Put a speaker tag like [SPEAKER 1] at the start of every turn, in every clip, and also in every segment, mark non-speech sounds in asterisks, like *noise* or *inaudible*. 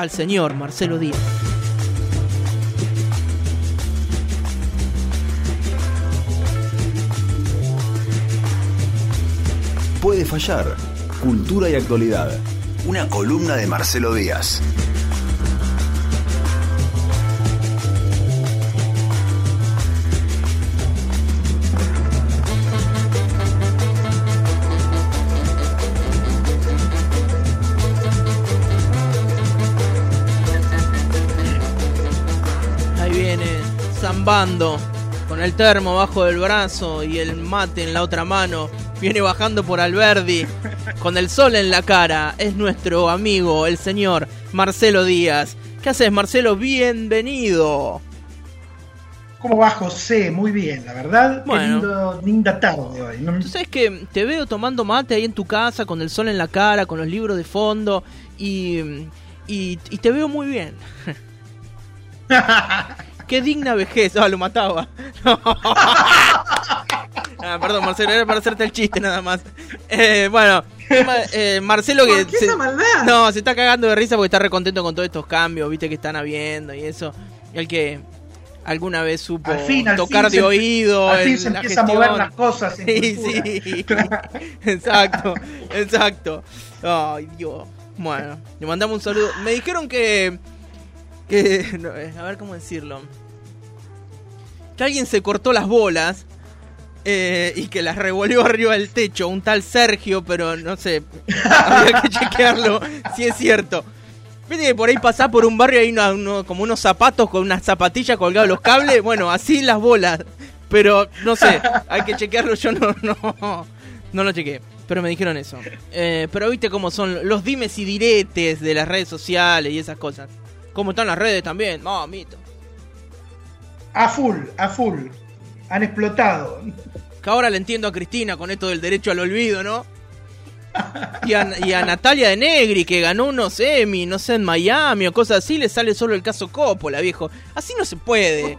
[SPEAKER 1] al señor Marcelo Díaz.
[SPEAKER 2] Puede fallar. Cultura y actualidad. Una columna de Marcelo Díaz.
[SPEAKER 1] Zambando con el termo bajo del brazo y el mate en la otra mano. Viene bajando por Alberdi con el sol en la cara. Es nuestro amigo, el señor Marcelo Díaz. ¿Qué haces, Marcelo? Bienvenido.
[SPEAKER 3] ¿Cómo va José? Muy bien, la verdad.
[SPEAKER 1] Bueno.
[SPEAKER 3] Qué lindo- linda tarde hoy. ¿no?
[SPEAKER 1] Tú sabes que te veo tomando mate ahí en tu casa con el sol en la cara, con los libros de fondo y, y, y te veo muy bien. *laughs* Qué digna vejez. Ah, lo mataba. *laughs* Ah, perdón, Marcelo, era para hacerte el chiste nada más. Eh, bueno, eh, Marcelo que...
[SPEAKER 4] ¿Por qué esa maldad?
[SPEAKER 1] No, se está cagando de risa porque está recontento con todos estos cambios, viste, que están habiendo y eso. El que alguna vez supo
[SPEAKER 3] Al fin, al
[SPEAKER 1] tocar
[SPEAKER 3] fin
[SPEAKER 1] de
[SPEAKER 3] se-
[SPEAKER 1] oído.
[SPEAKER 3] al fin se empieza a mover las cosas *laughs*
[SPEAKER 1] Sí, sí. *laughs* exacto, exacto. Ay, Dios. Bueno, le mandamos un saludo. Me dijeron que. que no, eh, a ver cómo decirlo. Que alguien se cortó las bolas. eh, y que las revolvió arriba del techo, un tal Sergio, pero no sé, habría que chequearlo *laughs* si es cierto. Viste que por ahí pasás por un barrio y hay como unos zapatos con unas zapatillas colgados los cables, bueno, así las bolas. Pero no sé, hay que chequearlo, yo no, no, no lo chequeé. Pero me dijeron eso. Eh, pero viste cómo son los dimes y diretes de las redes sociales y esas cosas. Cómo están las redes también, mamito.
[SPEAKER 3] A full, a full. Han explotado.
[SPEAKER 1] Que ahora le entiendo a Cristina con esto del derecho al olvido, ¿no? Y a, y a Natalia de Negri, que ganó unos Emmy, no sé, en Miami o cosas así, le sale solo el caso Coppola, viejo. Así no se puede.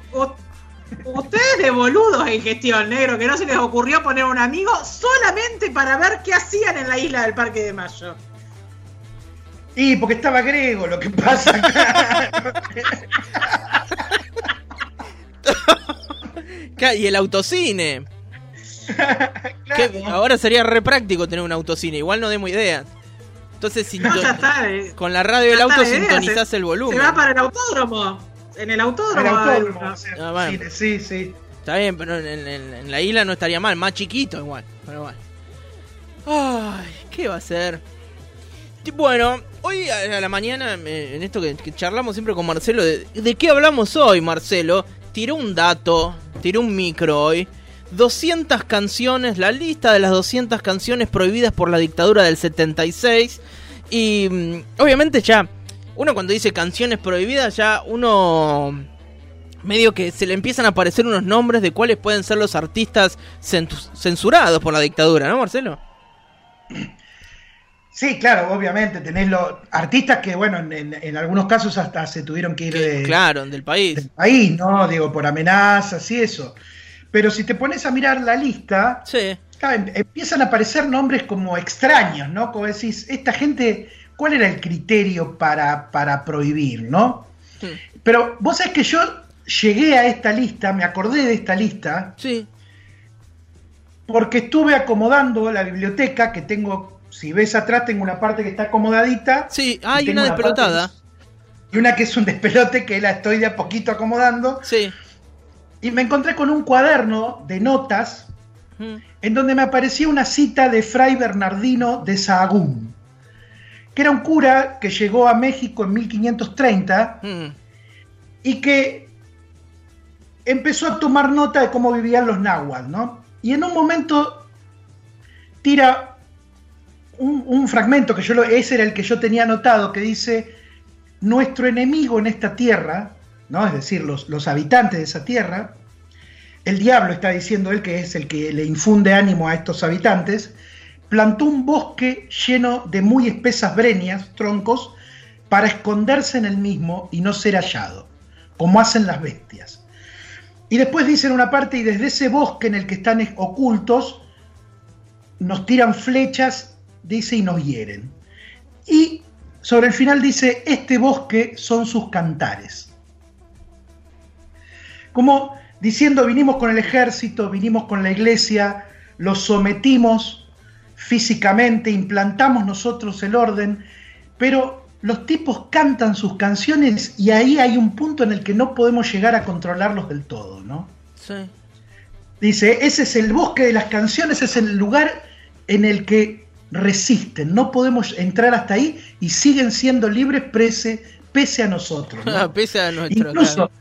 [SPEAKER 4] Ustedes de boludos en gestión, negro, que no se les ocurrió poner un amigo solamente para ver qué hacían en la isla del Parque de Mayo.
[SPEAKER 3] Y porque estaba griego, lo que pasa. *laughs* *laughs*
[SPEAKER 1] Y el autocine. *laughs* Que ahora sería re práctico tener un autocine, igual no demos ideas. Entonces, *laughs*
[SPEAKER 4] No, está. eh.
[SPEAKER 1] con la radio del auto
[SPEAKER 4] idea,
[SPEAKER 1] sintonizás
[SPEAKER 4] se-
[SPEAKER 1] el volumen.
[SPEAKER 4] Se va para el autódromo. En el autódromo.
[SPEAKER 3] El autódromo, o sea,
[SPEAKER 1] Ah, bueno.
[SPEAKER 3] sí, sí.
[SPEAKER 1] Está bien, pero en, en- en la isla no estaría mal, más chiquito igual. Pero bueno. Ay, ¿qué va a ser? Bueno, hoy a la mañana, eh, en esto que, que charlamos siempre con Marcelo, de, ¿de qué hablamos hoy, Marcelo? Tiró un dato, tiró un micro hoy. 200 canciones, la lista de las 200 canciones prohibidas por la dictadura del 76. Y mm, obviamente ya, uno cuando dice canciones prohibidas, ya uno medio que se le empiezan a aparecer unos nombres de cuáles pueden ser los artistas cen- censurados por la dictadura, ¿no, Marcelo? *clears throat*
[SPEAKER 3] Sí, claro, obviamente. Tenés los artistas que, bueno, en, en- en algunos casos hasta se tuvieron que ir de,
[SPEAKER 1] Claro, del país.
[SPEAKER 3] del país, ¿no? Digo, por amenazas y eso. Pero si te pones a mirar la lista,
[SPEAKER 1] Sí.
[SPEAKER 3] claro, em- empiezan a aparecer nombres como extraños, ¿no? Como decís, esta gente, ¿cuál era el criterio para, para prohibir, ¿no?
[SPEAKER 1] Hmm.
[SPEAKER 3] Pero vos sabés que yo llegué a esta lista, me acordé de esta lista,
[SPEAKER 1] Sí.
[SPEAKER 3] porque estuve acomodando la biblioteca que tengo, si ves atrás, tengo una parte que está acomodadita.
[SPEAKER 1] Sí, hay una despelotada.
[SPEAKER 3] y una que es un despelote que la estoy de a poquito acomodando.
[SPEAKER 1] Sí.
[SPEAKER 3] Y me encontré con un cuaderno de notas
[SPEAKER 1] Mm.
[SPEAKER 3] en donde me aparecía una cita de Fray Bernardino de Sahagún, que era un cura que llegó a México en 1530
[SPEAKER 1] Mm.
[SPEAKER 3] y que empezó a tomar nota de cómo vivían los náhuatl, ¿no? Y en un momento tira un, fragmento que yo lo, ese era el que yo tenía anotado, que dice, nuestro enemigo en esta tierra, ¿no? Es decir, los, los habitantes de esa tierra, el diablo está diciendo él que es el que le infunde ánimo a estos habitantes, plantó un bosque lleno de muy espesas breñas, troncos, para esconderse en el mismo y no ser hallado, como hacen las bestias. Y después dice en una parte, y desde ese bosque en el que están es- ocultos, nos tiran flechas, dice, y nos hieren. Y sobre el final dice, este bosque son sus cantares. Como diciendo, vinimos con el ejército, vinimos con la iglesia, los sometimos físicamente, implantamos nosotros el orden, pero los tipos cantan sus canciones y ahí hay un punto en el que no podemos llegar a controlarlos del todo, ¿no?
[SPEAKER 1] Sí.
[SPEAKER 3] Dice, ese es el bosque de las canciones, es el lugar en el que resisten, no podemos entrar hasta ahí y siguen siendo libres pese, pese a nosotros. ¿no? *laughs*
[SPEAKER 1] Pese a nuestro.
[SPEAKER 3] Incluso,
[SPEAKER 1] claro.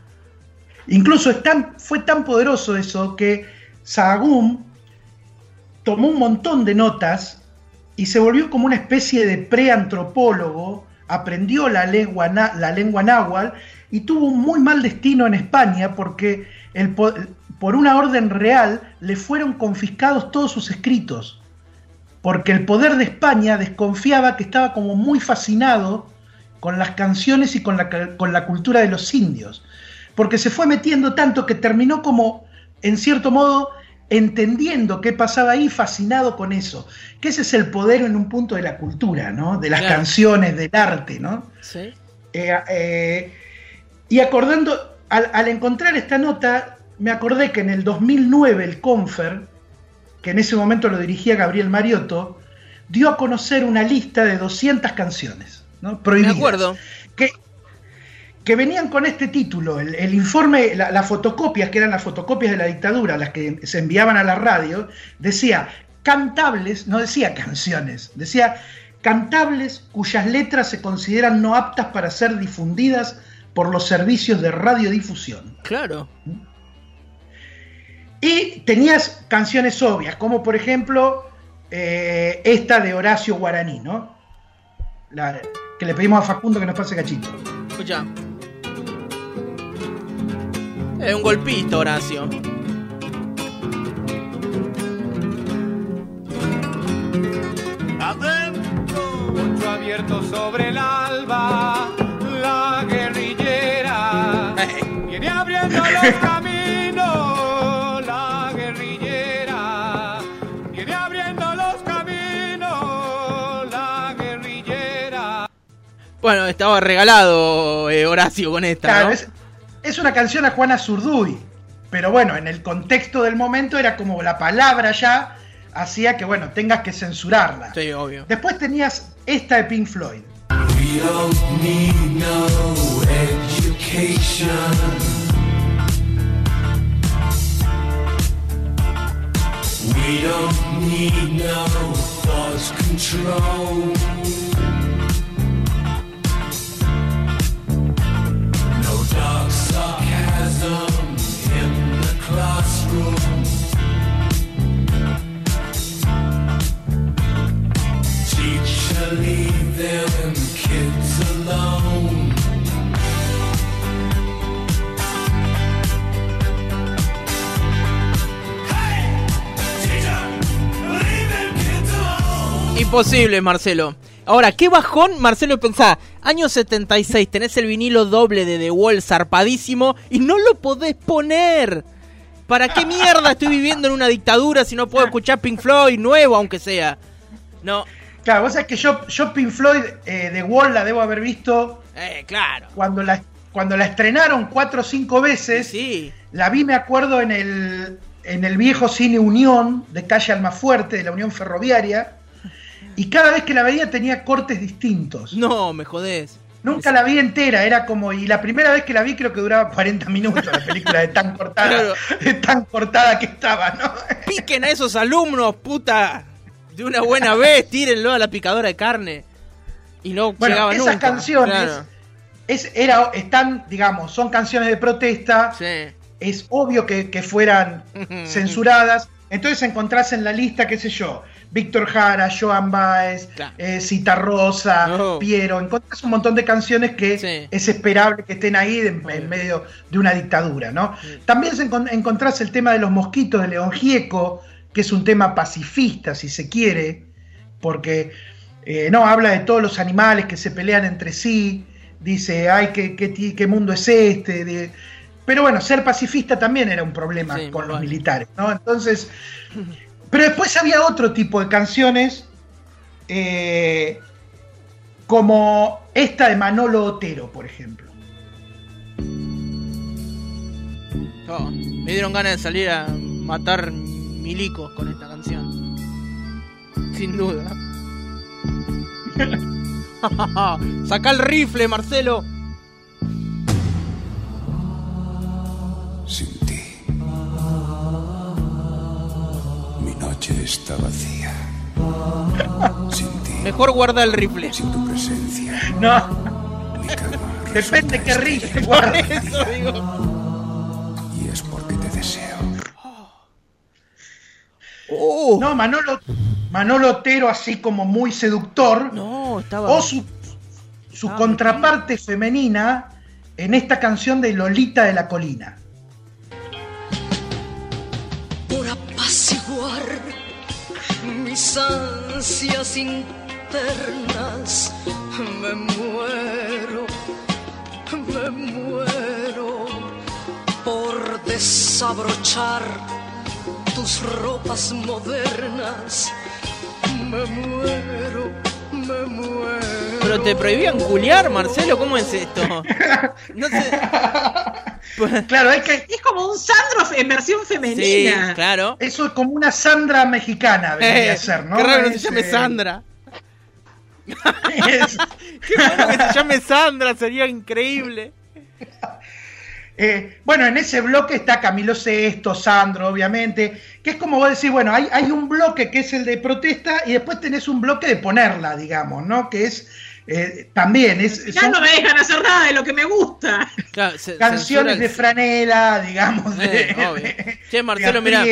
[SPEAKER 3] incluso es tan- fue tan poderoso eso que Sahagún tomó un montón de notas y se volvió como una especie de preantropólogo, aprendió la lengua, la lengua náhuatl y tuvo un muy mal destino en España porque el por una orden real le fueron confiscados todos sus escritos, porque el poder de España desconfiaba que estaba como muy fascinado con las canciones y con la, ca- con la cultura de los indios, porque se fue metiendo tanto que terminó como, en cierto modo, entendiendo qué pasaba ahí, fascinado con eso, que ese es el poder en un punto de la cultura, ¿no? De las
[SPEAKER 1] Claro.
[SPEAKER 3] canciones, del arte, ¿no?
[SPEAKER 1] Sí.
[SPEAKER 3] Eh, eh, y acordando, al, al encontrar esta nota, me acordé que en el 2009 el Confer, que en ese momento lo dirigía Gabriel Mariotto, dio a conocer una lista de 200 canciones, ¿no?
[SPEAKER 1] Me
[SPEAKER 3] Prohibidas.
[SPEAKER 1] acuerdo.
[SPEAKER 3] Que, que venían con este título, el, el informe, la- las fotocopias, que eran las fotocopias de la dictadura, las que se enviaban a la radio, decía cantables, no decía canciones, decía cantables cuyas letras se consideran no aptas para ser difundidas por los servicios de radiodifusión.
[SPEAKER 1] Claro.
[SPEAKER 3] Y tenías canciones obvias, como por ejemplo eh, esta de Horacio Guaraní, ¿no? La- que le pedimos a Facundo que nos pase cachito.
[SPEAKER 1] Escucha. Es un golpista, Horacio.
[SPEAKER 5] Adentro, poncho abierto sobre el alba, la guerrillera *laughs* viene abriendo los caminos,
[SPEAKER 1] Bueno, estaba regalado eh, Horacio con esta.
[SPEAKER 3] Claro,
[SPEAKER 1] ¿no?
[SPEAKER 3] es, es una canción a Juana Zurduy, pero bueno, en el contexto del momento era como la palabra ya hacía que, bueno, tengas que censurarla.
[SPEAKER 1] Sí, obvio.
[SPEAKER 3] Después tenías esta de Pink Floyd.
[SPEAKER 6] We don't need no education. We don't need no thought control.
[SPEAKER 1] Imposible, Marcelo. Ahora, qué bajón, Marcelo, pensá. Año 76, tenés el vinilo doble de The Wall zarpadísimo y no lo podés poner. ¿Para qué mierda estoy viviendo en una dictadura si no puedo escuchar Pink Floyd nuevo, aunque sea? No,
[SPEAKER 3] Claro, vos sabés que yo, yo Pink Floyd eh, de Wall la debo haber visto
[SPEAKER 1] eh, claro.
[SPEAKER 3] cuando la, cuando la estrenaron cuatro o cinco veces.
[SPEAKER 1] Sí,
[SPEAKER 3] La vi, me acuerdo, en el, en el viejo cine Unión de calle Almafuerte, de la Unión Ferroviaria. Y cada vez que la veía tenía cortes distintos.
[SPEAKER 1] no, me jodés.
[SPEAKER 3] Nunca la vi entera, era como. Y la primera vez que la vi creo que duraba 40 minutos la película de tan cortada,
[SPEAKER 1] Claro.
[SPEAKER 3] de tan cortada que estaba, ¿no?
[SPEAKER 1] Piquen a esos alumnos, puta. De una buena vez, tírenlo a la picadora de carne. Y no
[SPEAKER 3] Bueno,
[SPEAKER 1] llegaba
[SPEAKER 3] esas
[SPEAKER 1] nunca.
[SPEAKER 3] canciones
[SPEAKER 1] Claro.
[SPEAKER 3] es, era, están, digamos, son canciones de protesta.
[SPEAKER 1] Sí.
[SPEAKER 3] Es obvio que, que fueran *laughs* censuradas. Entonces encontrás en la lista, qué sé yo, Víctor Jara, Joan Baez,
[SPEAKER 1] Claro.
[SPEAKER 3] eh, Cita Rosa. Piero. Encontrás un montón de canciones que
[SPEAKER 1] Sí.
[SPEAKER 3] es esperable que estén ahí en, en medio de una dictadura, ¿no? También se encontrás el tema de los mosquitos de León Gieco, que es un tema pacifista, si se quiere, porque eh, no habla de todos los animales que se pelean entre sí, dice, ay, qué, qué, mundo es este. de- Pero bueno, ser pacifista también era un problema
[SPEAKER 1] Sí,
[SPEAKER 3] con los militares, ¿no? Entonces, *laughs* pero después había otro tipo de canciones, eh, como esta de Manolo Otero, por ejemplo.
[SPEAKER 1] Oh, me dieron ganas de salir a matar milicos con esta canción. Sin duda. *laughs* Saca el rifle, Marcelo.
[SPEAKER 2] Está vacía. Sin ti.
[SPEAKER 1] Mejor guarda el rifle.
[SPEAKER 2] Sin tu presencia.
[SPEAKER 3] No,
[SPEAKER 2] Mi cama
[SPEAKER 3] depende qué rifle guarda.
[SPEAKER 1] Eso digo.
[SPEAKER 2] Y es porque te deseo.
[SPEAKER 1] Oh,
[SPEAKER 3] No, Manolo, Manolo Otero, así como muy seductor,
[SPEAKER 1] no, estaba.
[SPEAKER 3] o su, su
[SPEAKER 1] Ah,
[SPEAKER 3] contraparte femenina en esta canción de Lolita de la Colina.
[SPEAKER 7] Mis ansias internas. Me muero, me muero por desabrochar tus ropas modernas. Me muero, me muero.
[SPEAKER 1] Pero te prohibían culiar, Marcelo, ¿cómo es esto? *laughs* No sé. *laughs*
[SPEAKER 3] Claro, es que
[SPEAKER 4] Es como un Sandro en versión
[SPEAKER 1] Sí,
[SPEAKER 4] femenina.
[SPEAKER 1] claro.
[SPEAKER 3] eso es como una Sandra mexicana, debería
[SPEAKER 1] Eh,
[SPEAKER 3] ser, ¿no?
[SPEAKER 1] Qué raro que
[SPEAKER 3] Es,
[SPEAKER 1] se llame
[SPEAKER 3] eh,
[SPEAKER 1] Sandra.
[SPEAKER 3] es- *laughs*
[SPEAKER 1] Qué bueno que se llame Sandra, sería increíble. *laughs*
[SPEAKER 3] Eh, bueno, en ese bloque está Camilo Sesto, Sandro, obviamente, que es como vos decís, bueno, hay, hay un bloque que es el de protesta y después tenés un bloque de ponerla, digamos, ¿no? Que es eh, también, es,
[SPEAKER 4] Ya
[SPEAKER 3] son
[SPEAKER 4] no me dejan hacer nada de lo que me gusta.
[SPEAKER 1] Claro, se-
[SPEAKER 3] canciones
[SPEAKER 1] censura
[SPEAKER 3] de
[SPEAKER 1] el-
[SPEAKER 3] franela, digamos, de,
[SPEAKER 1] Eh, obvio.
[SPEAKER 3] de-
[SPEAKER 1] Che, Marcelo, mira,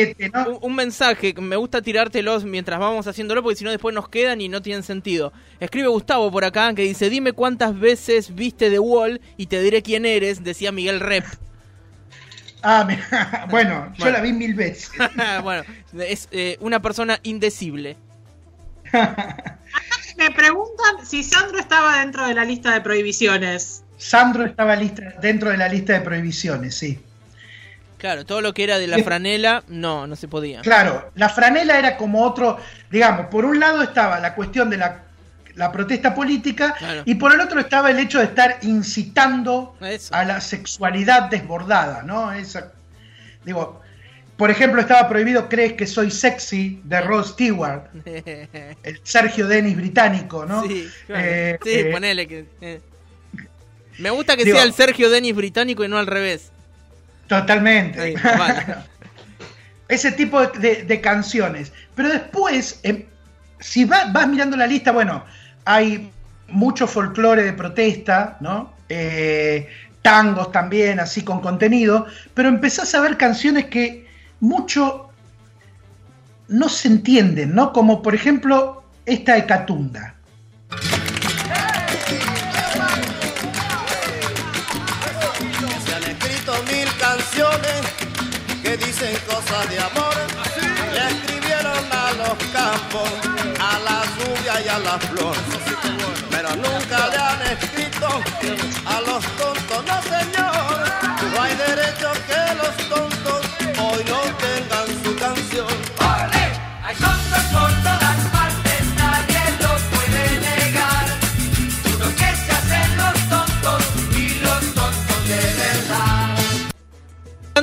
[SPEAKER 1] un, un mensaje, que me gusta tirártelos mientras vamos haciéndolo porque si no después nos quedan y no tienen sentido. Escribe Gustavo por acá que dice, dime cuántas veces viste The Wall y te diré quién eres, decía Miguel Rep.
[SPEAKER 3] Ah, mira, *laughs* bueno, yo la vi mil veces. *laughs*
[SPEAKER 1] bueno, es eh, una persona indecible. *laughs*
[SPEAKER 4] Me preguntan si Sandro estaba dentro de la lista de prohibiciones.
[SPEAKER 3] Sandro estaba lista, dentro de la lista de prohibiciones, sí.
[SPEAKER 1] Claro, todo lo que era de la franela, no, no se podía.
[SPEAKER 3] Claro, la franela era como otro, digamos, por un lado estaba la cuestión de la, la protesta política
[SPEAKER 1] Claro.
[SPEAKER 3] y por el otro estaba el hecho de estar incitando
[SPEAKER 1] Eso.
[SPEAKER 3] a la sexualidad desbordada, ¿no? Esa, digo, por ejemplo, estaba prohibido Crees que soy sexy de Rod Stewart, *laughs* el Sergio Denis británico, ¿no?
[SPEAKER 1] Sí, claro.
[SPEAKER 3] Eh,
[SPEAKER 1] sí,
[SPEAKER 3] eh,
[SPEAKER 1] ponele que... eh. Me gusta que
[SPEAKER 3] Digo-
[SPEAKER 1] sea el Sergio Denis británico y no al revés.
[SPEAKER 3] Totalmente.
[SPEAKER 1] Ahí, vale. *laughs*
[SPEAKER 3] Ese tipo de, de- de canciones. Pero después, em, si va- vas mirando la lista, bueno, hay mucho folclore de protesta, ¿no? Tangos también, así con contenido, pero empezás a ver canciones que mucho no se entienden, ¿no? Como por ejemplo esta de Catunda.
[SPEAKER 8] Se han escrito mil canciones que dicen cosas de amor. Le escribieron a los campos, a la lluvia y a la flor. Pero nunca le han escrito a los tontos, no señor.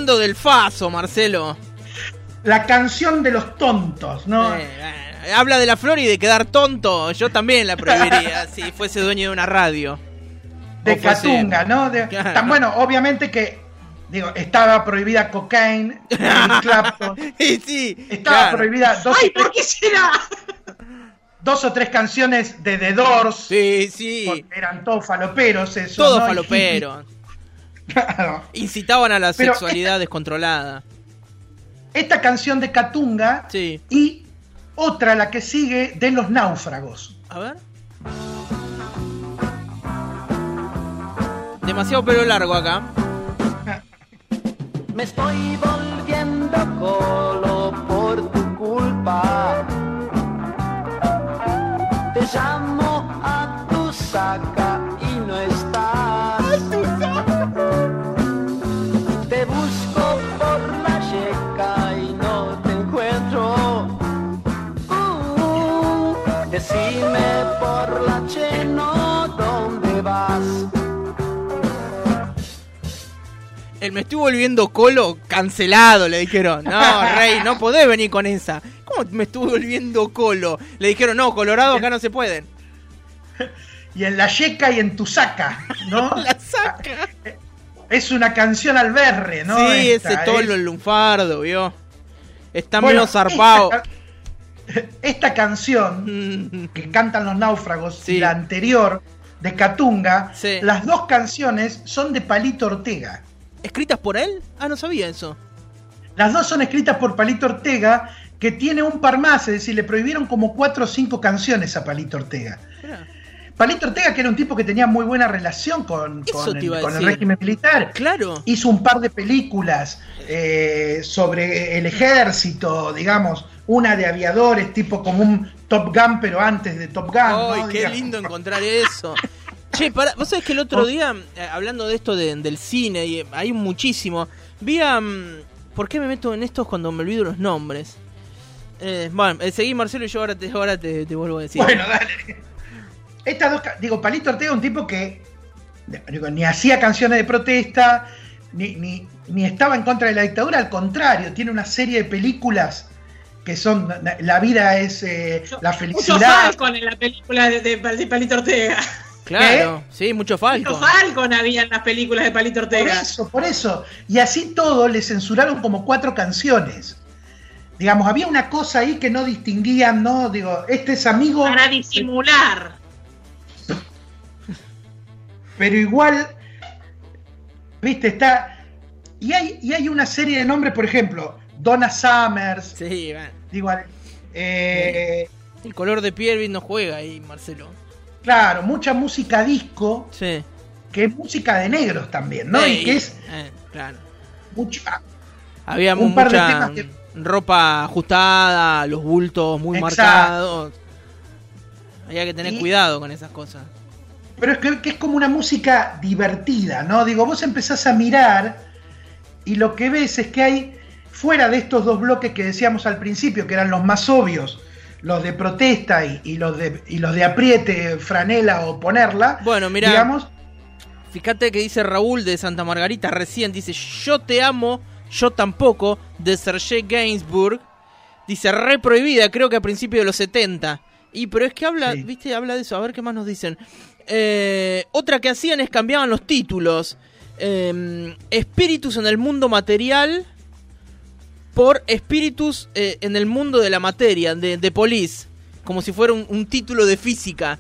[SPEAKER 1] Hablando del Faso, Marcelo.
[SPEAKER 3] La canción de los tontos, ¿no?
[SPEAKER 1] Eh, eh, habla de la flor y de quedar tonto. Yo también la prohibiría *laughs* si fuese dueño de una radio.
[SPEAKER 3] de Catunga, ¿no? De-
[SPEAKER 1] Claro.
[SPEAKER 3] Tan bueno, obviamente que digo, estaba prohibida cocaine, Clapton, *laughs*
[SPEAKER 1] Y sí,
[SPEAKER 3] estaba
[SPEAKER 1] claro.
[SPEAKER 3] prohibida dos,
[SPEAKER 4] ¡Ay,
[SPEAKER 3] o tres-
[SPEAKER 4] por qué será!
[SPEAKER 3] dos o tres canciones de The Doors,
[SPEAKER 1] Sí, sí.
[SPEAKER 3] porque eran todos faloperos eso,
[SPEAKER 1] Todo
[SPEAKER 3] ¿no? Y
[SPEAKER 1] falopero.
[SPEAKER 3] hippies. Claro.
[SPEAKER 1] Incitaban a la
[SPEAKER 3] Pero-
[SPEAKER 1] sexualidad descontrolada.
[SPEAKER 3] Esta canción de Catunga
[SPEAKER 1] Sí.
[SPEAKER 3] y otra, la que sigue, de Los Náufragos.
[SPEAKER 1] A ver. Demasiado pelo largo acá. *laughs*
[SPEAKER 9] Me estoy volviendo colo por tu culpa. Te llamo
[SPEAKER 1] El me estoy volviendo colo cancelado, le dijeron. No, *laughs* Rey, no podés venir con esa. ¿Cómo me estuve volviendo colo? Le dijeron, no, Colorado acá no se pueden. *laughs*
[SPEAKER 3] Y en la yeca y en tu saca, ¿no? *laughs*
[SPEAKER 1] La saca.
[SPEAKER 3] Es una canción al berre, ¿no?
[SPEAKER 1] sí,
[SPEAKER 3] Esta,
[SPEAKER 1] ese tolo,
[SPEAKER 3] es-
[SPEAKER 1] el lunfardo, vio. Está
[SPEAKER 3] Bueno,
[SPEAKER 1] menos zarpado.
[SPEAKER 3] Esta, esta canción que cantan los náufragos
[SPEAKER 1] Sí.
[SPEAKER 3] y la anterior de Catunga,
[SPEAKER 1] Sí.
[SPEAKER 3] las dos canciones son de Palito Ortega.
[SPEAKER 1] ¿Escritas por él? Ah, no sabía eso.
[SPEAKER 3] Las dos son escritas por Palito Ortega, que tiene un par más, es decir, le prohibieron como cuatro o cinco canciones a Palito Ortega. Palito Ortega, que era un tipo que tenía muy buena relación con, el, con régimen militar.
[SPEAKER 1] Claro.
[SPEAKER 3] Hizo un par de películas eh, sobre el ejército, digamos, una de aviadores, tipo como un Top Gun, pero antes de Top Gun.
[SPEAKER 1] Ay,
[SPEAKER 3] ¿no?
[SPEAKER 1] qué
[SPEAKER 3] Digamos.
[SPEAKER 1] lindo encontrar eso. *laughs* Che, pará, vos sabés que el otro día, eh, hablando de esto de- del cine, y eh, hay muchísimo, vi a... mm, ¿Por qué me meto en esto cuando me olvido los nombres? Eh, bueno, eh, seguí Marcelo y yo ahora te, ahora te, te vuelvo a decir.
[SPEAKER 3] Bueno, dale. Estas dos, digo, Palito Ortega es un tipo que digo, ni hacía canciones de protesta, ni, ni, ni estaba en contra de la dictadura, al contrario, tiene una serie de películas que son La vida es eh, la
[SPEAKER 4] Mucho
[SPEAKER 3] felicidad.
[SPEAKER 4] Falcon en la película de, de- de Palito Ortega.
[SPEAKER 1] claro, sí, mucho falco.
[SPEAKER 4] Mucho Falcon había en las películas de Palito
[SPEAKER 3] Por
[SPEAKER 4] Ortega.
[SPEAKER 3] eso, por eso. Y así todo le censuraron como cuatro canciones. Digamos, había una cosa ahí que no distinguían, ¿no? Digo, este es amigo,
[SPEAKER 4] Para disimular.
[SPEAKER 3] pero igual, viste, está... Y hay, y hay una serie de nombres, por ejemplo, Donna Summers,
[SPEAKER 1] Sí, bueno.
[SPEAKER 3] Digo, eh,
[SPEAKER 1] El color de piel no juega ahí, Marcelo.
[SPEAKER 3] claro, mucha música disco,
[SPEAKER 1] Sí.
[SPEAKER 3] que es música de negros también, ¿no?
[SPEAKER 1] Ey,
[SPEAKER 3] Y que es
[SPEAKER 1] eh, claro.
[SPEAKER 3] mucho...
[SPEAKER 1] Había
[SPEAKER 3] Un par de
[SPEAKER 1] mucha
[SPEAKER 3] temas que-
[SPEAKER 1] ropa ajustada, los bultos muy
[SPEAKER 3] Exacto.
[SPEAKER 1] marcados. Había que tener
[SPEAKER 3] Y-
[SPEAKER 1] cuidado con esas cosas.
[SPEAKER 3] Pero es que, que es como una música divertida, ¿no? Digo, vos empezás a mirar y lo que ves es que hay, fuera de estos dos bloques que decíamos al principio, que eran los más obvios, los de protesta y, y los, de, y los de apriete, franela o ponerla,
[SPEAKER 1] Bueno, mirá.
[SPEAKER 3] digamos,
[SPEAKER 1] Fíjate que dice Raúl de Santa Margarita recién, dice Yo te amo, yo tampoco, de Sergei Gainsbourg. Dice re prohibida, creo que a principios de los 70. Y pero es que habla,
[SPEAKER 3] Sí.
[SPEAKER 1] viste, habla de eso, a ver qué más nos dicen. Eh, otra que hacían es cambiaban los títulos. Eh, espíritus en el mundo material por espíritus eh, en el mundo de la materia, de, de Police. Como si fuera un, un título de física.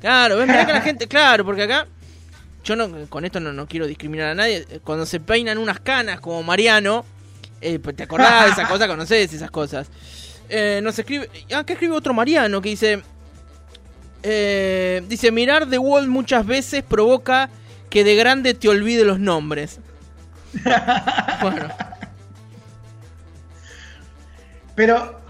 [SPEAKER 1] Claro, ves, mirá que la gente, claro, porque acá yo no, con esto no, no quiero discriminar a nadie. Cuando se peinan unas canas como Mariano, eh, pues, ¿te acordás de esas cosas? ¿Conocés esas cosas? Eh, nos escribe. Acá escribe otro Mariano que dice. eh, dice: Mirar The Wall muchas veces provoca que de grande te olvide los nombres. *laughs* bueno,
[SPEAKER 3] pero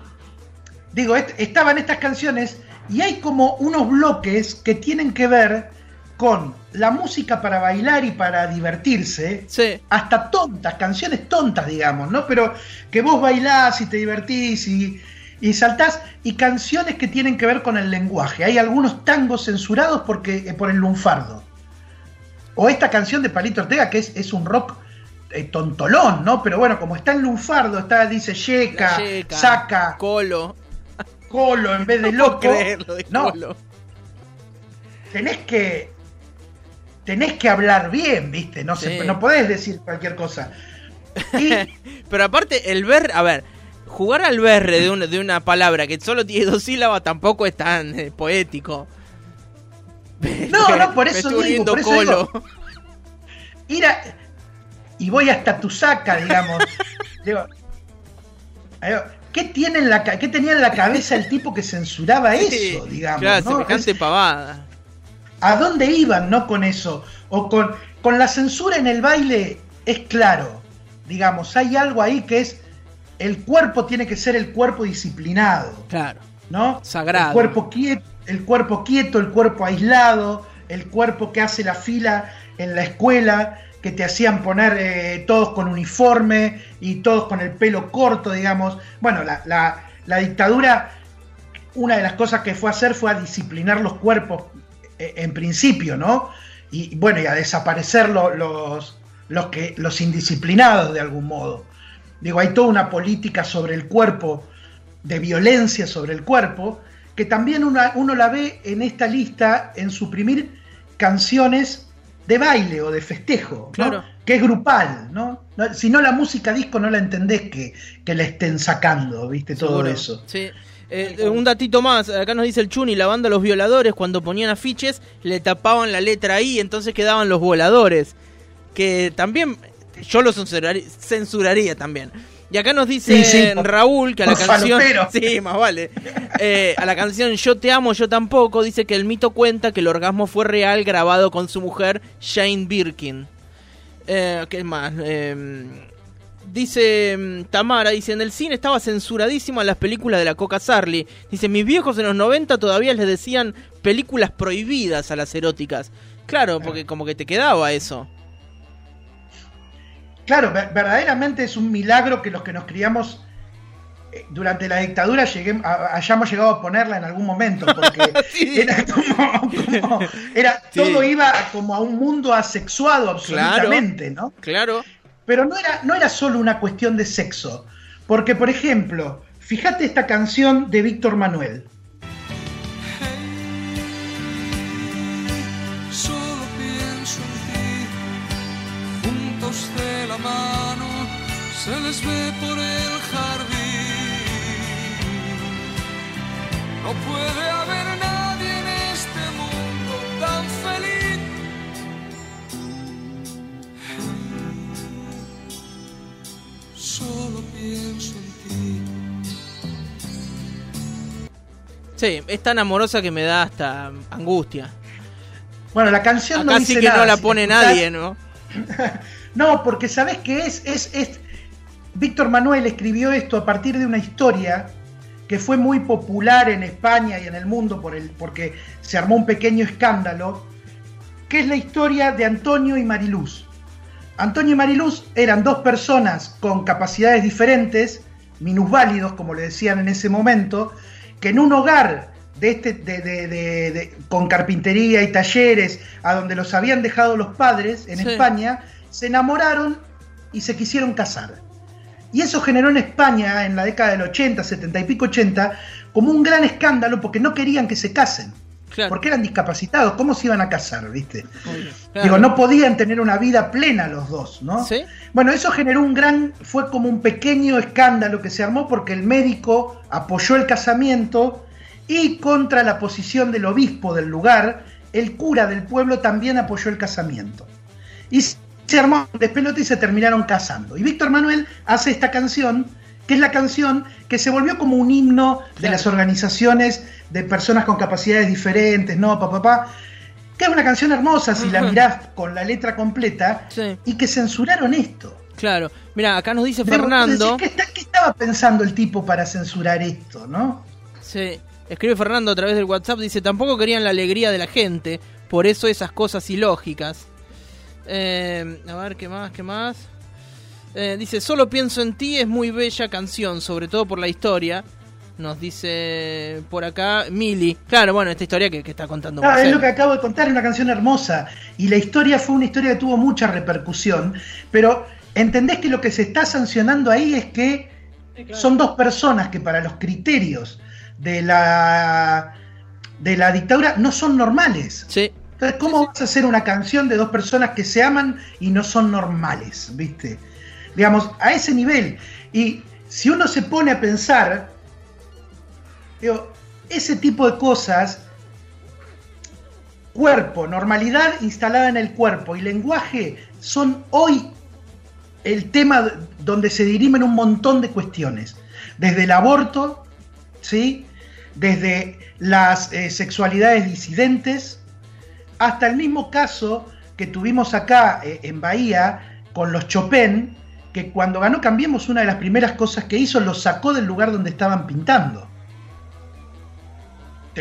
[SPEAKER 3] digo, est- estaban estas canciones y hay como unos bloques que tienen que ver con la música para bailar y para divertirse,
[SPEAKER 1] sí.
[SPEAKER 3] hasta tontas, canciones tontas, digamos, ¿no? Pero que vos bailás y te divertís y, y saltás, y canciones que tienen que ver con el lenguaje. Hay algunos tangos censurados porque, eh, por el lunfardo. O esta canción de Palito Ortega, que es, es un rock eh, tontolón, ¿no? Pero bueno, como está en lunfardo, está, dice yeca, saca,
[SPEAKER 1] Colo.
[SPEAKER 3] colo en vez de *laughs*
[SPEAKER 1] No
[SPEAKER 3] loco.
[SPEAKER 1] creerlo de
[SPEAKER 3] No,
[SPEAKER 1] Colo.
[SPEAKER 3] tenés que tenés que hablar bien, ¿viste? No, se- no podés decir cualquier cosa. Y *laughs*
[SPEAKER 1] Pero aparte, el ver, a ver, jugar al berre de una, de una palabra que solo tiene dos sílabas tampoco es tan eh, poético.
[SPEAKER 3] No, no, *laughs* por eso digo,
[SPEAKER 1] volviendo
[SPEAKER 3] por eso
[SPEAKER 1] colo.
[SPEAKER 3] ir a- y voy hasta tu saca, digamos. *laughs* Digo, digo, ¿qué, tiene en la, ¿Qué tenía en la cabeza el tipo que censuraba
[SPEAKER 1] Sí,
[SPEAKER 3] eso, digamos?
[SPEAKER 1] Claro,
[SPEAKER 3] ¿no?
[SPEAKER 1] semejante
[SPEAKER 3] Es-
[SPEAKER 1] pavada.
[SPEAKER 3] ¿A dónde iban, no con eso? O con, con la censura en el baile es claro, digamos, hay algo ahí que es el cuerpo tiene que ser el cuerpo disciplinado.
[SPEAKER 1] Claro.
[SPEAKER 3] ¿no?
[SPEAKER 1] Sagrado.
[SPEAKER 3] El cuerpo quieto, el cuerpo quieto, el cuerpo aislado, el cuerpo que hace la fila en la escuela, que te hacían poner eh, todos con uniforme y todos con el pelo corto, digamos. Bueno, la, la- la dictadura, una de las cosas que fue a hacer fue a disciplinar los cuerpos eh, en principio, ¿no? Y bueno, y a desaparecer lo- los, los, que, los indisciplinados de algún modo. Digo, hay toda una política sobre el cuerpo, de violencia sobre el cuerpo, que también uno, uno la ve en esta lista en suprimir canciones de baile o de festejo, ¿no? Que es grupal, ¿no? Si no la música disco no la entendés que, que la estén sacando, ¿viste? Todo eso.
[SPEAKER 1] Sí. Eh, un datito más, acá nos dice el Chuni, la banda Los Violadores, cuando ponían afiches, le tapaban la letra I, entonces quedaban los voladores. Que también, yo los censuraría, censuraría también. Y acá nos dice
[SPEAKER 3] Sí, sí, por-
[SPEAKER 1] Raúl que a la canción.
[SPEAKER 3] falopero. *laughs*
[SPEAKER 1] Sí, más vale. Eh, a la canción Yo te amo, yo tampoco, dice que el mito cuenta que el orgasmo fue real grabado con su mujer Jane Birkin. Eh, ¿Qué más? Eh, Dice mm, Tamara, dice, en el cine estaba censuradísimo a las películas de la Coca Sarli. Dice, mis viejos en los 90 todavía les decían películas prohibidas a las eróticas. Claro, porque como que te quedaba eso.
[SPEAKER 3] Claro, ver- verdaderamente es un milagro que los que nos criamos eh, durante la dictadura a- hayamos llegado a ponerla en algún momento, porque *laughs*
[SPEAKER 1] Sí.
[SPEAKER 3] era como, como- era,
[SPEAKER 1] Sí.
[SPEAKER 3] todo iba como a un mundo asexuado absolutamente, ¿no?
[SPEAKER 1] Claro.
[SPEAKER 3] Pero no era, no era solo una cuestión de sexo, porque por ejemplo, fíjate esta canción de Víctor Manuel.
[SPEAKER 10] Se les ve por el jardín. No puede haber nadie en este mundo tan feliz. Solo pienso en ti.
[SPEAKER 1] Sí, es tan amorosa que me da hasta angustia.
[SPEAKER 3] Bueno, la canción no
[SPEAKER 1] Acá
[SPEAKER 3] dice
[SPEAKER 1] sí que
[SPEAKER 3] nada,
[SPEAKER 1] no la
[SPEAKER 3] si
[SPEAKER 1] pone
[SPEAKER 3] escuchás-
[SPEAKER 1] nadie, ¿no? *laughs*
[SPEAKER 3] No, porque sabes qué es, es, es. Víctor Manuel escribió esto a partir de una historia que fue muy popular en España y en el mundo por el, porque se armó un pequeño escándalo, que es la historia de Antonio y Mariluz. Antonio y Mariluz eran dos personas con capacidades diferentes, minusválidos, como le decían en ese momento, que en un hogar de este, de- de- con carpintería y talleres, a donde los habían dejado los padres en
[SPEAKER 1] Sí.
[SPEAKER 3] España, se enamoraron y se quisieron casar. Y eso generó en España, en la década del 80, 70 y pico 80, como un gran escándalo porque no querían que se casen.
[SPEAKER 1] Claro.
[SPEAKER 3] Porque eran discapacitados, ¿cómo se iban a casar, viste?
[SPEAKER 1] Claro.
[SPEAKER 3] Digo, no podían tener una vida plena los dos, ¿no?
[SPEAKER 1] ¿Sí?
[SPEAKER 3] Bueno, eso generó un gran, fue como un pequeño escándalo que se armó porque el médico apoyó el casamiento y contra la posición del obispo del lugar, el cura del pueblo también apoyó el casamiento. Y se armó un despelote y se terminaron casando. Y Víctor Manuel hace esta canción, que es la canción que se volvió como un himno de
[SPEAKER 1] Claro.
[SPEAKER 3] las organizaciones de personas con capacidades diferentes, ¿no? Pa, pa, pa, que es una canción hermosa si la mirás con la letra completa,
[SPEAKER 1] Sí,
[SPEAKER 3] y que censuraron esto.
[SPEAKER 1] claro. Mira, acá nos dice Fernando.
[SPEAKER 3] ¿qué, qué estaba pensando el tipo para censurar esto, no?
[SPEAKER 1] Sí, escribe Fernando a través del WhatsApp, dice, tampoco querían la alegría de la gente, por eso esas cosas ilógicas. Eh, a ver, ¿qué más? ¿Qué más? Eh, dice, solo pienso en ti, es muy bella canción, sobre todo por la historia. Nos dice por acá Mili. Claro, bueno, esta historia que, que está contando
[SPEAKER 3] Claro, es lo que acabo de contar, es una canción hermosa. Y la historia fue una historia que tuvo mucha repercusión. Pero entendés que lo que se está sancionando ahí es que son dos personas que para los criterios de la, de la dictadura no son normales.
[SPEAKER 1] Sí,
[SPEAKER 3] Entonces, ¿cómo vas a hacer una canción de dos personas que se aman y no son normales? ¿Viste? Digamos, a ese nivel. Y si uno se pone a pensar, digo, ese tipo de cosas, cuerpo, normalidad instalada en el cuerpo y lenguaje son hoy el tema donde se dirimen un montón de cuestiones. Desde el aborto, ¿sí? Desde las eh, sexualidades disidentes, hasta el mismo caso que tuvimos acá eh, en Bahía con los Chopin, que cuando ganó Cambiemos una de las primeras cosas que hizo, los sacó del lugar donde estaban pintando.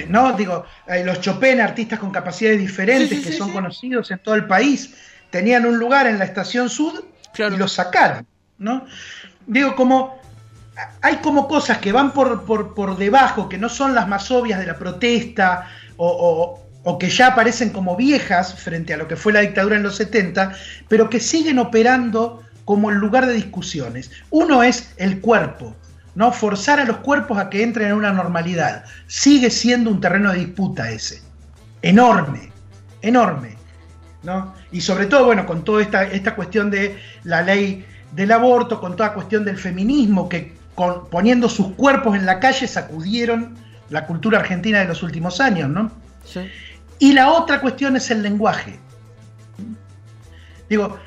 [SPEAKER 3] No, digo, eh, los Chopin, artistas con capacidades diferentes
[SPEAKER 1] Sí, sí,
[SPEAKER 3] que
[SPEAKER 1] sí,
[SPEAKER 3] son conocidos en todo el país, tenían un lugar en la estación Sud
[SPEAKER 1] Claro.
[SPEAKER 3] y los sacaron, ¿no? Digo, como hay como cosas que van por, por, por debajo, que no son las más obvias de la protesta o, o- o que ya aparecen como viejas frente a lo que fue la dictadura en los 70, pero que siguen operando como el lugar de discusiones. Uno es el cuerpo, ¿no? Forzar a los cuerpos a que entren en una normalidad. Sigue siendo un terreno de disputa ese. Enorme, enorme. ¿no? Y sobre todo, bueno, con toda esta, esta cuestión de la ley del aborto, con toda cuestión del feminismo, que poniendo sus cuerpos en la calle sacudieron la cultura argentina de los últimos años, ¿no?
[SPEAKER 1] Sí.
[SPEAKER 3] Y la otra cuestión es el lenguaje. Digo,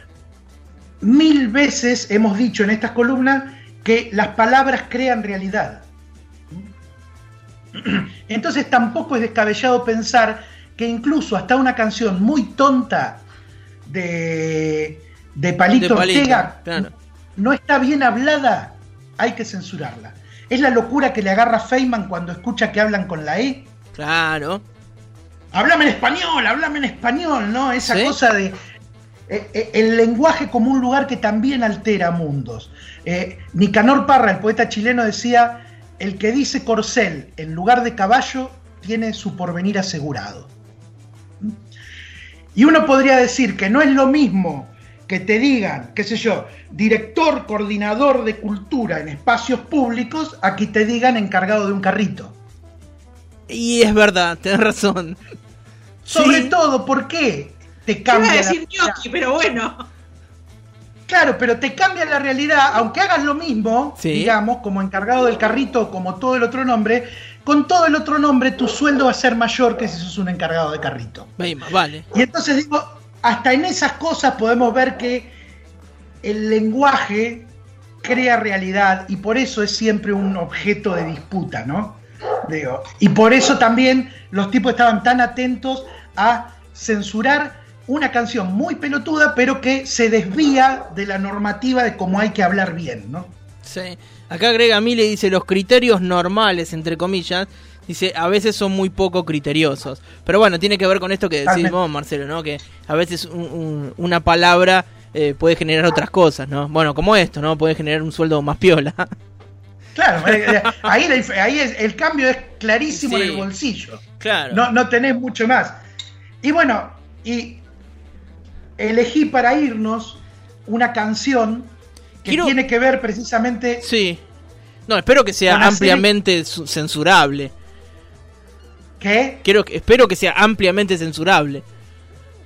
[SPEAKER 3] mil veces hemos dicho en estas columnas que las palabras crean realidad. Entonces tampoco es descabellado pensar que incluso hasta una canción muy tonta de, de Palito,
[SPEAKER 1] De Palito,
[SPEAKER 3] Ortega
[SPEAKER 1] claro.
[SPEAKER 3] no está bien hablada, hay que censurarla. Es la locura que le agarra Feynman cuando escucha que hablan con la E.
[SPEAKER 1] Claro.
[SPEAKER 3] Háblame en español, háblame en español, ¿no? Esa
[SPEAKER 1] Sí.
[SPEAKER 3] cosa de eh, eh, el lenguaje como un lugar que también altera mundos. Eh, Nicanor Parra, el poeta chileno, decía, el que dice corcel en lugar de caballo tiene su porvenir asegurado. Y uno podría decir que no es lo mismo que te digan, qué sé yo, director, coordinador de cultura en espacios públicos, a que te digan encargado de un carrito.
[SPEAKER 1] Y es verdad, tenés razón.
[SPEAKER 3] Sobre
[SPEAKER 1] Sí.
[SPEAKER 3] todo, ¿por qué te
[SPEAKER 4] iba
[SPEAKER 3] cambia la
[SPEAKER 4] decir gnocchi, pero bueno.
[SPEAKER 3] Claro, pero te cambia la realidad, aunque hagas lo mismo,
[SPEAKER 1] Sí.
[SPEAKER 3] digamos, como encargado del carrito, como todo el otro nombre, con todo el otro nombre tu sueldo va a ser mayor que si sos un encargado de carrito.
[SPEAKER 1] Vale.
[SPEAKER 3] Y entonces digo, hasta en esas cosas podemos ver que el lenguaje crea realidad y por eso es siempre un objeto de disputa, ¿no? Digo, y por eso también los tipos estaban tan atentos a censurar una canción muy pelotuda, pero que se desvía de la normativa de cómo hay que hablar bien, ¿no?
[SPEAKER 1] Sí. Acá agrega Mile dice los criterios normales, entre comillas. Dice, a veces son muy poco criteriosos. Pero bueno, tiene que ver con esto que decís vos, Marcelo, ¿no? Que a veces un- un- una palabra eh, puede generar otras cosas, ¿no? Bueno, como esto, ¿no? Puede generar un sueldo más piola. *laughs*
[SPEAKER 3] Claro, *laughs* eh, eh, ahí, dif- ahí es- el cambio es clarísimo
[SPEAKER 1] Sí.
[SPEAKER 3] en el bolsillo.
[SPEAKER 1] claro.
[SPEAKER 3] No, no tenés mucho más. Y bueno, y elegí para irnos una canción que
[SPEAKER 1] Quiero-
[SPEAKER 3] tiene que ver precisamente.
[SPEAKER 1] Sí. No, espero que sea ampliamente su- censurable.
[SPEAKER 3] ¿Qué?
[SPEAKER 1] Quiero espero que sea ampliamente censurable.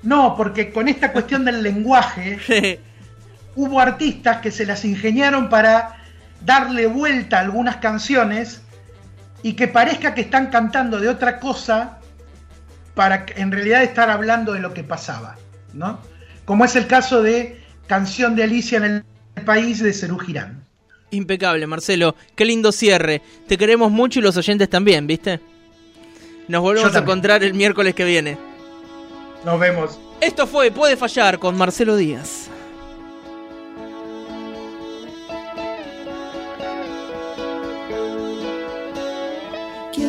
[SPEAKER 3] No, porque con esta cuestión del lenguaje *laughs* hubo artistas que se las ingeniaron para darle vuelta a algunas canciones y que parezca que están cantando de otra cosa para en realidad estar hablando de lo que pasaba, ¿no? Como es el caso de Canción de Alicia en el País de Cerú Girán.
[SPEAKER 1] Impecable, Marcelo. Qué lindo cierre. Te queremos mucho y los oyentes también, ¿viste? Nos volvemos a encontrar el miércoles que viene.
[SPEAKER 3] Nos vemos.
[SPEAKER 1] Esto fue Puede Fallar con Marcelo Díaz.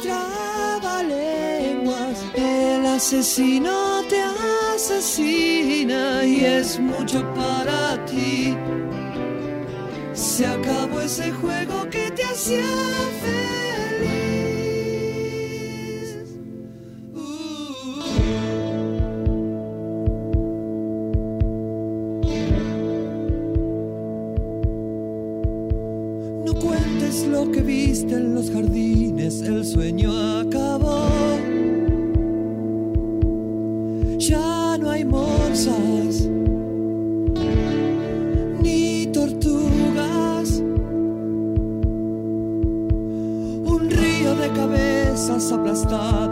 [SPEAKER 11] trabalenguas, el asesino te asesina y es mucho para ti. Se acabó ese juego que te hacía feliz. Cuentes lo que viste en los jardines, el sueño acabó. Ya no hay morsas ni tortugas. Un río de cabezas aplastadas